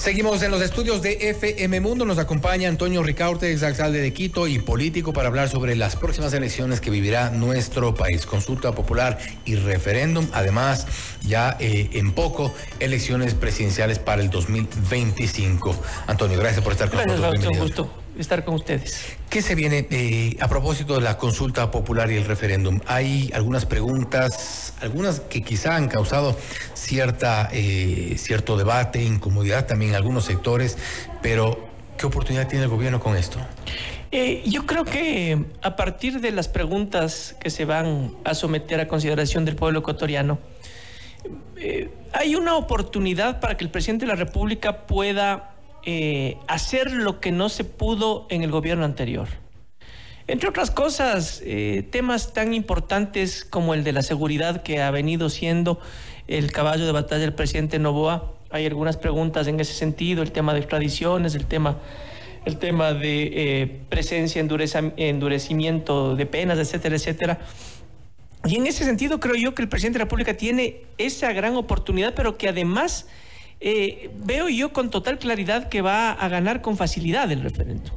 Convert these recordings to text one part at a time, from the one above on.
Seguimos en los estudios de FM Mundo. Nos acompaña Antonio Ricaurte, ex alcalde de Quito y político, para hablar sobre las próximas elecciones que vivirá nuestro país. Consulta popular y referéndum. Además, ya eh, en poco, elecciones presidenciales para el 2025. Antonio, gracias por estar con nosotros. Un gusto estar con ustedes. ¿Qué se viene eh, a propósito de la consulta popular y el referéndum? Hay algunas preguntas, algunas que quizá han causado cierta, eh, cierto debate, incomodidad también en algunos sectores, pero ¿qué oportunidad tiene el gobierno con esto? Eh, yo creo que a partir de las preguntas que se van a someter a consideración del pueblo ecuatoriano, hay una oportunidad para que el presidente de la República pueda eh, hacer lo que no se pudo en el gobierno anterior. Entre otras cosas, eh, temas tan importantes como el de la seguridad que ha venido siendo el caballo de batalla del presidente Novoa. Hay algunas preguntas en ese sentido, el tema de extradiciones, el tema, el tema de eh, presencia, endurecimiento de penas, etcétera, etcétera. Y en ese sentido creo yo que el presidente de la República tiene esa gran oportunidad, pero que además eh, veo yo con total claridad que va a ganar con facilidad el referéndum.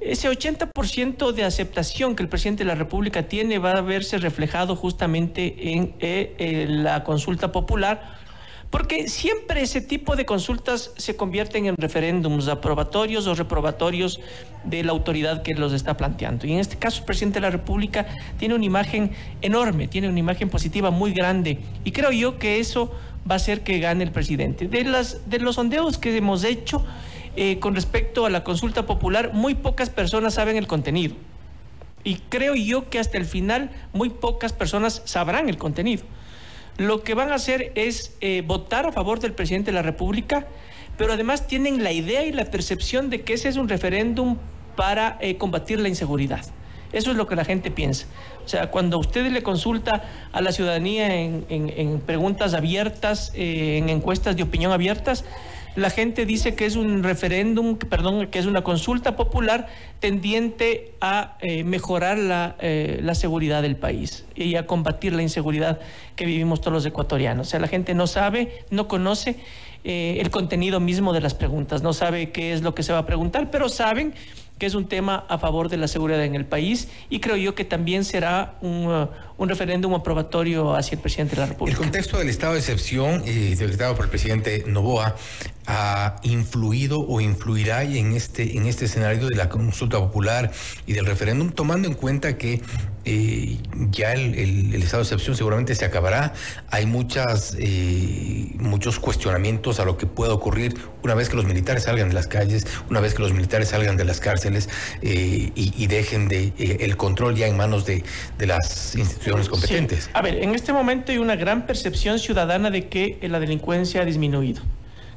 Ese 80% de aceptación que el presidente de la República tiene va a verse reflejado justamente en eh, la consulta popular, porque siempre ese tipo de consultas se convierten en referéndums aprobatorios o reprobatorios de la autoridad que los está planteando. Y en este caso el presidente de la República tiene una imagen enorme, tiene una imagen positiva muy grande, y creo yo que eso va a ser que gane el presidente. De, las, de los sondeos que hemos hecho eh, con respecto a la consulta popular, muy pocas personas saben el contenido. Y creo yo que hasta el final muy pocas personas sabrán el contenido. Lo que van a hacer es eh, votar a favor del presidente de la República, pero además tienen la idea y la percepción de que ese es un referéndum para eh, combatir la inseguridad. Eso es lo que la gente piensa. O sea, cuando usted le consulta a la ciudadanía en, preguntas abiertas, eh, en encuestas de opinión abiertas, la gente dice que es un referéndum, perdón, que es una consulta popular tendiente a eh, mejorar la, eh, la, seguridad del país y a combatir la inseguridad que vivimos todos los ecuatorianos. O sea, la gente no sabe, no conoce el contenido mismo de las preguntas, no sabe qué es lo que se va a preguntar, pero saben que es un tema a favor de la seguridad en el país y creo yo que también será un, uh, un referéndum aprobatorio hacia el presidente de la República. El contexto del estado de excepción eh, decretado por el presidente Novoa ha influido o influirá en este, en este escenario de la consulta popular y del referéndum, tomando en cuenta que eh, ya el, estado de excepción seguramente se acabará. Hay muchas, eh, muchos cuestionamientos a lo que pueda ocurrir una vez que los militares salgan de las calles, una vez que los militares salgan de las cárceles y, y, dejen de, el control ya en manos de, de las instituciones competentes. A ver, en este momento hay una gran percepción ciudadana de que la delincuencia ha disminuido,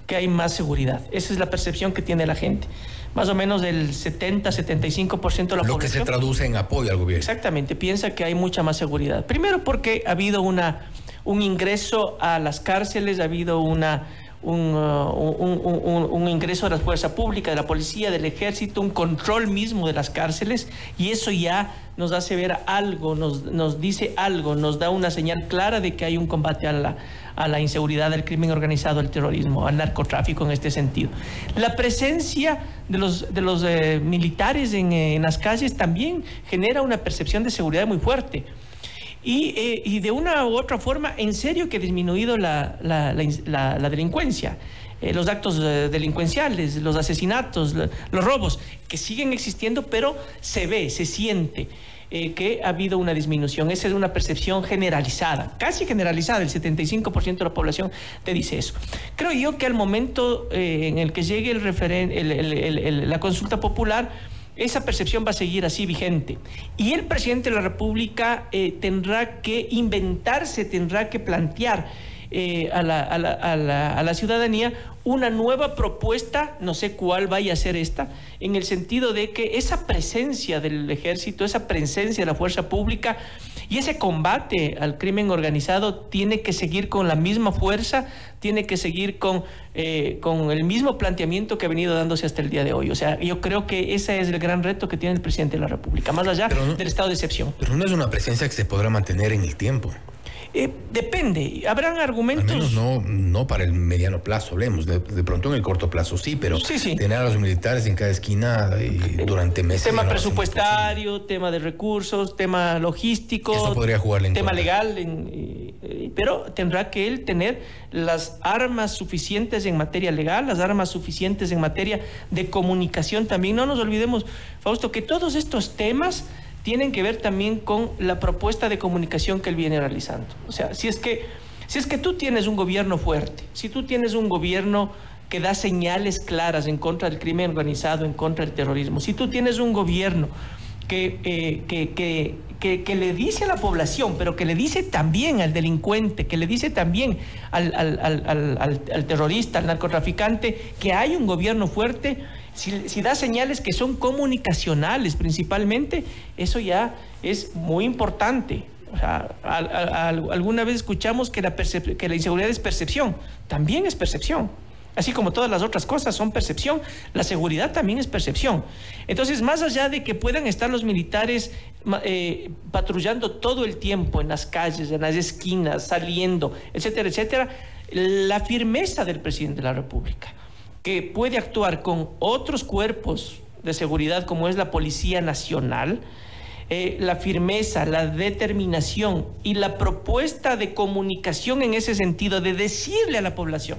que hay más seguridad. Esa es la percepción que tiene la gente. Más o menos del 70-75% de la Lo que se traduce en apoyo al gobierno. Exactamente, piensa que hay mucha más seguridad. Primero porque ha habido una, un ingreso a las cárceles, ha habido una Uh, un, un, ingreso de la fuerza pública, de la policía, del ejército, un control mismo de las cárceles y eso ya nos hace ver algo, nos, nos dice algo, nos da una señal clara de que hay un combate a la, a la inseguridad, al crimen organizado, al terrorismo, al narcotráfico en este sentido. La presencia de los, de los eh, militares en, en las calles también genera una percepción de seguridad muy fuerte. Eh, y, de una u otra forma, en serio que ha disminuido la, delincuencia. Eh, los actos eh, delincuenciales, los asesinatos, los robos, que siguen existiendo, pero se ve, se siente. que ha habido una disminución. Esa es una percepción generalizada, casi generalizada, el 75% de la población te dice eso. Creo yo que al momento en el que llegue el la consulta popular, esa percepción va a seguir así vigente. Y el presidente de la República eh, tendrá que inventarse, tendrá que plantear eh, a, la, a, la, a, la, ciudadanía una nueva propuesta, no sé cuál vaya a ser esta, en el sentido de que esa presencia del ejército, esa presencia de la fuerza pública y ese combate al crimen organizado tiene que seguir con la misma fuerza, tiene que seguir con, eh, con el mismo planteamiento que ha venido dándose hasta el día de hoy. O sea, yo creo que ese es el gran reto que tiene el presidente de la República, más allá del estado de excepción. Pero no es una presencia que se podrá mantener en el tiempo. Eh, depende, habrán argumentos. Al menos no, no para el mediano plazo, hablemos. De, pronto en el corto plazo sí, pero tener a los militares en cada esquina eh, durante meses. Tema presupuestario, tema de recursos, tema logístico. Eso podría jugarle en Tema legal, eh, pero tendrá que él tener las armas suficientes en materia legal, las armas suficientes en materia de comunicación también. No nos olvidemos, Fausto, que todos estos temas tienen que ver también con la propuesta de comunicación que él viene realizando. O sea, si es que, si es que tú tienes un gobierno fuerte, si tú tienes un gobierno que da señales claras en contra del crimen organizado, en contra del terrorismo, si tú tienes un gobierno que, eh, que, que, le dice a la población, pero que le dice también al delincuente, que le dice también al, al terrorista, al narcotraficante, que hay un gobierno fuerte, si, da señales que son comunicacionales principalmente, eso ya es muy importante. alguna vez escuchamos que la, que la inseguridad es percepción, también es percepción. Así como todas las otras cosas son percepción, la seguridad también es percepción. Entonces, más allá de que puedan estar los militares eh, patrullando todo el tiempo en las calles, en las esquinas, saliendo, etcétera, etcétera, la firmeza del presidente de la República que puede actuar con otros cuerpos de seguridad como es la Policía Nacional, eh, la firmeza, la determinación y la propuesta de comunicación en ese sentido, de decirle a la población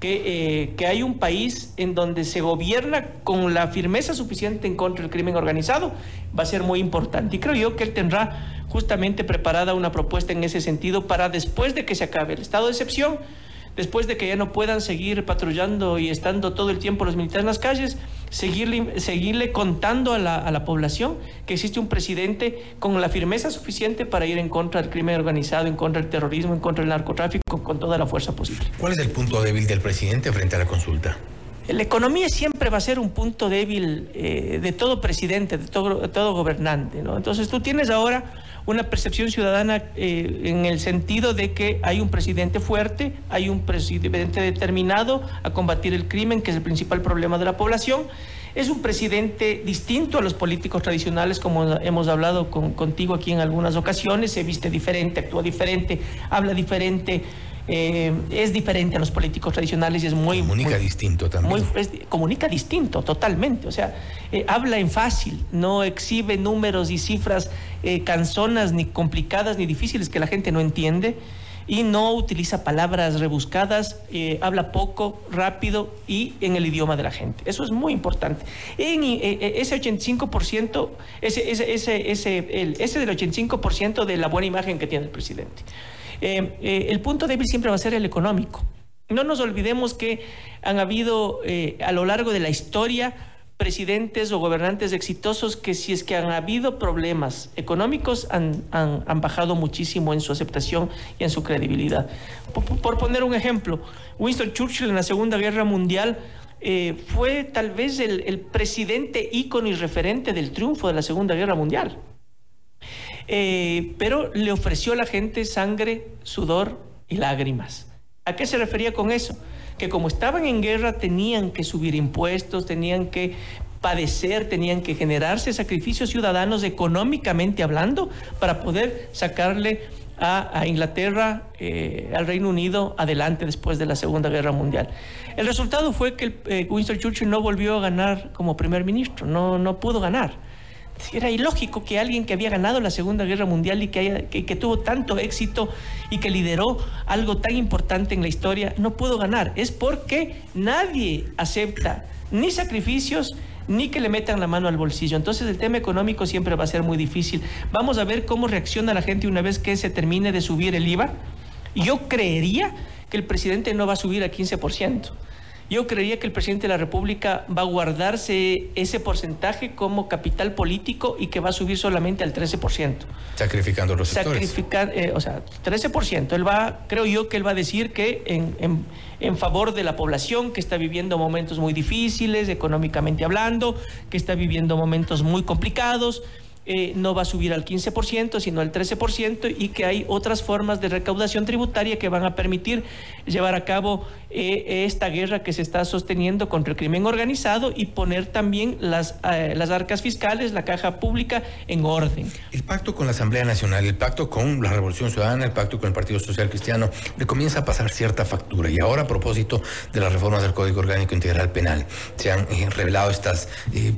que, eh, que, hay un país en donde se gobierna con la firmeza suficiente en contra del crimen organizado, va a ser muy importante. Y creo yo que él tendrá justamente preparada una propuesta en ese sentido para después de que se acabe el estado de excepción, después de que ya no puedan seguir patrullando y estando todo el tiempo los militares en las calles, seguirle, seguirle contando a la, a la población que existe un presidente con la firmeza suficiente para ir en contra del crimen organizado, en contra del terrorismo, en contra del narcotráfico, con toda la fuerza posible. ¿Cuál es el punto débil del presidente frente a la consulta? La economía siempre va a ser un punto débil eh, de todo presidente, de todo, de todo gobernante. ¿no? Entonces tú tienes ahora una percepción ciudadana eh, en el sentido de que hay un presidente fuerte, hay un presidente determinado a combatir el crimen, que es el principal problema de la población. Es un presidente distinto a los políticos tradicionales, como hemos hablado contigo aquí en algunas ocasiones. Se viste diferente, actúa diferente, habla diferente. Eh, es diferente a los políticos tradicionales y es muy... Comunica distinto también. comunica distinto, totalmente. O sea, eh, habla en fácil, no exhibe números y cifras eh, canzonas, ni complicadas, ni difíciles que la gente no entiende. Y no utiliza palabras rebuscadas, habla poco, rápido y en el idioma de la gente. Eso es muy importante. En ese 85%, ese, ese, ese, ese, ese del 85% de la buena imagen que tiene el presidente. Eh, eh, el punto débil siempre va a ser el económico. No nos olvidemos que han habido eh, a lo largo de la historia presidentes o gobernantes exitosos que si es que han habido problemas económicos han, bajado muchísimo en su aceptación y en su credibilidad. Por, poner un ejemplo, Winston Churchill en la Segunda Guerra Mundial fue tal vez el, el presidente ícono y referente del triunfo de la Segunda Guerra Mundial. Eh, pero le ofreció a la gente sangre, sudor y lágrimas. ¿A qué se refería con eso? Que como estaban en guerra tenían que subir impuestos, tenían que padecer, tenían que generarse sacrificios ciudadanos económicamente hablando para poder sacarle a, Inglaterra, eh, al Reino Unido, adelante después de la Segunda Guerra Mundial. El resultado fue que eh, Winston Churchill no volvió a ganar como primer ministro, no, no pudo ganar. Era ilógico que alguien que había ganado la Segunda Guerra Mundial y que, que, tuvo tanto éxito y que lideró algo tan importante en la historia no pudo ganar. Es porque nadie acepta ni sacrificios ni que le metan la mano al bolsillo. Entonces el tema económico siempre va a ser muy difícil. Vamos a ver cómo reacciona la gente una vez que se termine de subir el IVA. Yo creería que el presidente no va a subir a 15%. Yo creería que el presidente de la República va a guardarse ese porcentaje como capital político y que va a subir solamente al 13%. Sacrificando los sectores. Eh, o sea, 13%. Él va, creo yo que él va a decir que en, en favor de la población que está viviendo momentos muy difíciles, económicamente hablando, que está viviendo momentos muy complicados, eh, no va a subir al 15%, sino al 13%, y que hay otras formas de recaudación tributaria que van a permitir llevar a cabo eh, esta guerra que se está sosteniendo contra el crimen organizado y poner también las, eh, las arcas fiscales, la caja pública en orden. El pacto con la Asamblea Nacional, el pacto con la Revolución Ciudadana, el pacto con el Partido Social Cristiano, le comienza a pasar cierta factura. Y ahora, a propósito de las reformas del Código Orgánico Integral Penal, se han revelado estas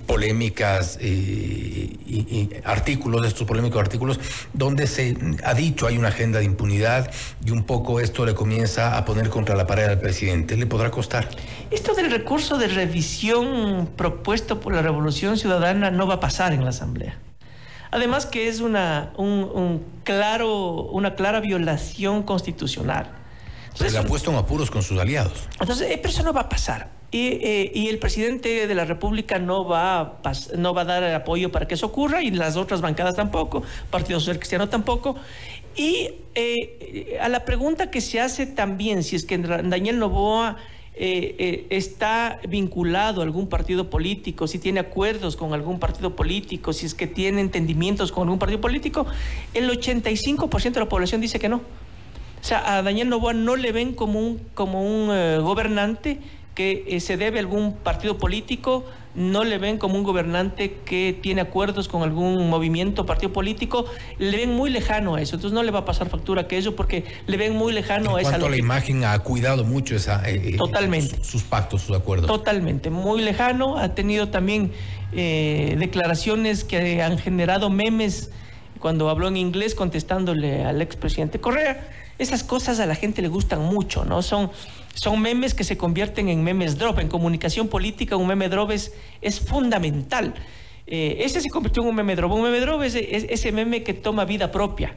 polémicas y, artículos, estos polémicos artículos, donde se ha dicho hay una agenda de impunidad y un poco esto le comienza a poner contra la pared al presidente. ¿Le podrá costar? Esto del recurso de revisión propuesto por la Revolución Ciudadana no va a pasar en la Asamblea. Además que es una, un, claro, una clara violación constitucional. se le ha puesto en apuros con sus aliados. Entonces, eh, pero eso no va a pasar. Eh, y, el presidente de la República no va, a no va a dar apoyo para que eso ocurra y las otras bancadas tampoco, Partido Social Cristiano tampoco. Y eh, a la pregunta que se hace también, si es que Daniel Novoa eh, está vinculado a algún partido político, si tiene acuerdos con algún partido político, si es que tiene entendimientos con algún partido político, el 85% de la población dice que no. O sea, a Daniel Novoa no le ven como un, como un gobernante que eh, se debe a algún partido político, no le ven como un gobernante que tiene acuerdos con algún movimiento, partido político, le ven muy lejano a eso. Entonces no le va a pasar factura que eso porque le ven muy lejano a esa. Cuanto a la imagen ha cuidado mucho esa, eh, eh, Totalmente. Sus, pactos, sus acuerdos. Totalmente, muy lejano. Ha tenido también declaraciones que han generado memes cuando habló en inglés contestándole al expresidente Correa. Esas cosas a la gente le gustan mucho, ¿no? Son son memes que se convierten en memes drop. En comunicación política un meme drop es, fundamental. Eh, ese se convirtió en un meme drop. Un meme drop es, ese meme que toma vida propia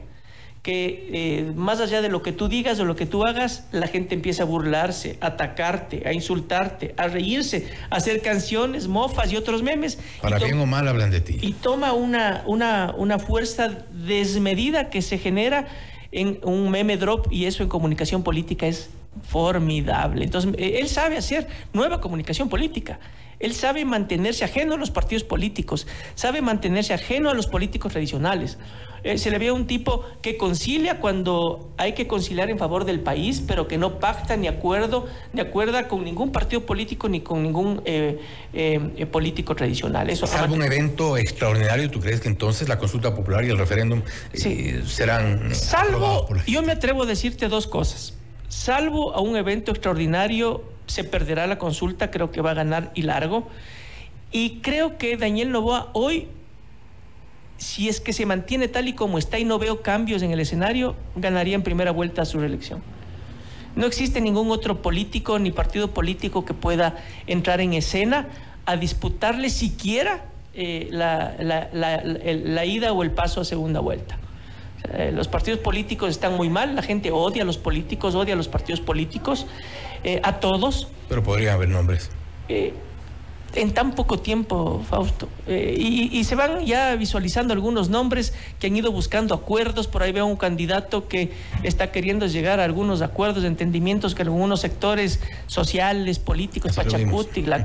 que eh, más allá de lo que tú digas o lo que tú hagas, la gente empieza a burlarse, a atacarte, a insultarte, a reírse, a hacer canciones, mofas y otros memes. Para bien o mal hablan de ti. Y toma una, una, una fuerza desmedida que se genera en un meme drop y eso en comunicación política es formidable. Entonces, eh, él sabe hacer nueva comunicación política. Él sabe mantenerse ajeno a los partidos políticos, sabe mantenerse ajeno a los políticos tradicionales. Eh, se le ve un tipo que concilia cuando hay que conciliar en favor del país, pero que no pacta ni acuerdo, ni acuerda con ningún partido político ni con ningún eh, político tradicional. Eso Salvo un evento extraordinario, ¿tú crees que entonces la consulta popular y el referéndum serán... Salvo, yo me atrevo a decirte dos cosas. Salvo a un evento extraordinario, se perderá la consulta, creo que va a ganar y largo. Y creo que Daniel Novoa hoy, si es que se mantiene tal y como está y no veo cambios en el escenario, ganaría en primera vuelta su reelección. No existe ningún otro político ni partido político que pueda entrar en escena a disputarle siquiera eh, la ida o el paso a segunda vuelta. Eh, los partidos políticos están muy mal, la gente odia a los políticos, odia a los partidos políticos, eh, a todos. Pero podría haber nombres. Eh, en tan poco tiempo, Fausto. Y, se van ya visualizando algunos nombres que han ido buscando acuerdos. Por ahí veo un candidato que está queriendo llegar a algunos acuerdos, entendimientos que algunos sectores sociales, políticos, Pachacuti, la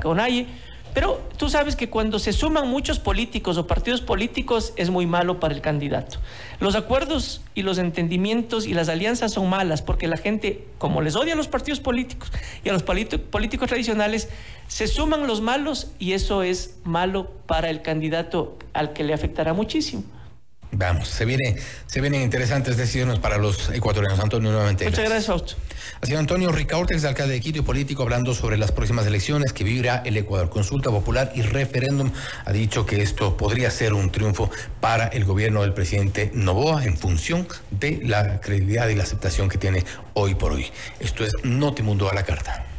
pero tú sabes que cuando se suman muchos políticos o partidos políticos es muy malo para el candidato. Los acuerdos y los entendimientos y las alianzas son malas porque la gente, como les odia a los partidos políticos y a los políticos tradicionales, se suman los malos y eso es malo para el candidato al que le afectará muchísimo. Vamos, se, viene, se vienen interesantes decisiones para los ecuatorianos. Antonio, nuevamente. Muchas gracias, Fausto. Ha sido Antonio Ricaurtex, alcalde de Quito y político, hablando sobre las próximas elecciones que vivirá el Ecuador. Consulta popular y referéndum. Ha dicho que esto podría ser un triunfo para el gobierno del presidente Novoa en función de la credibilidad y la aceptación que tiene hoy por hoy. Esto es Notimundo a la carta.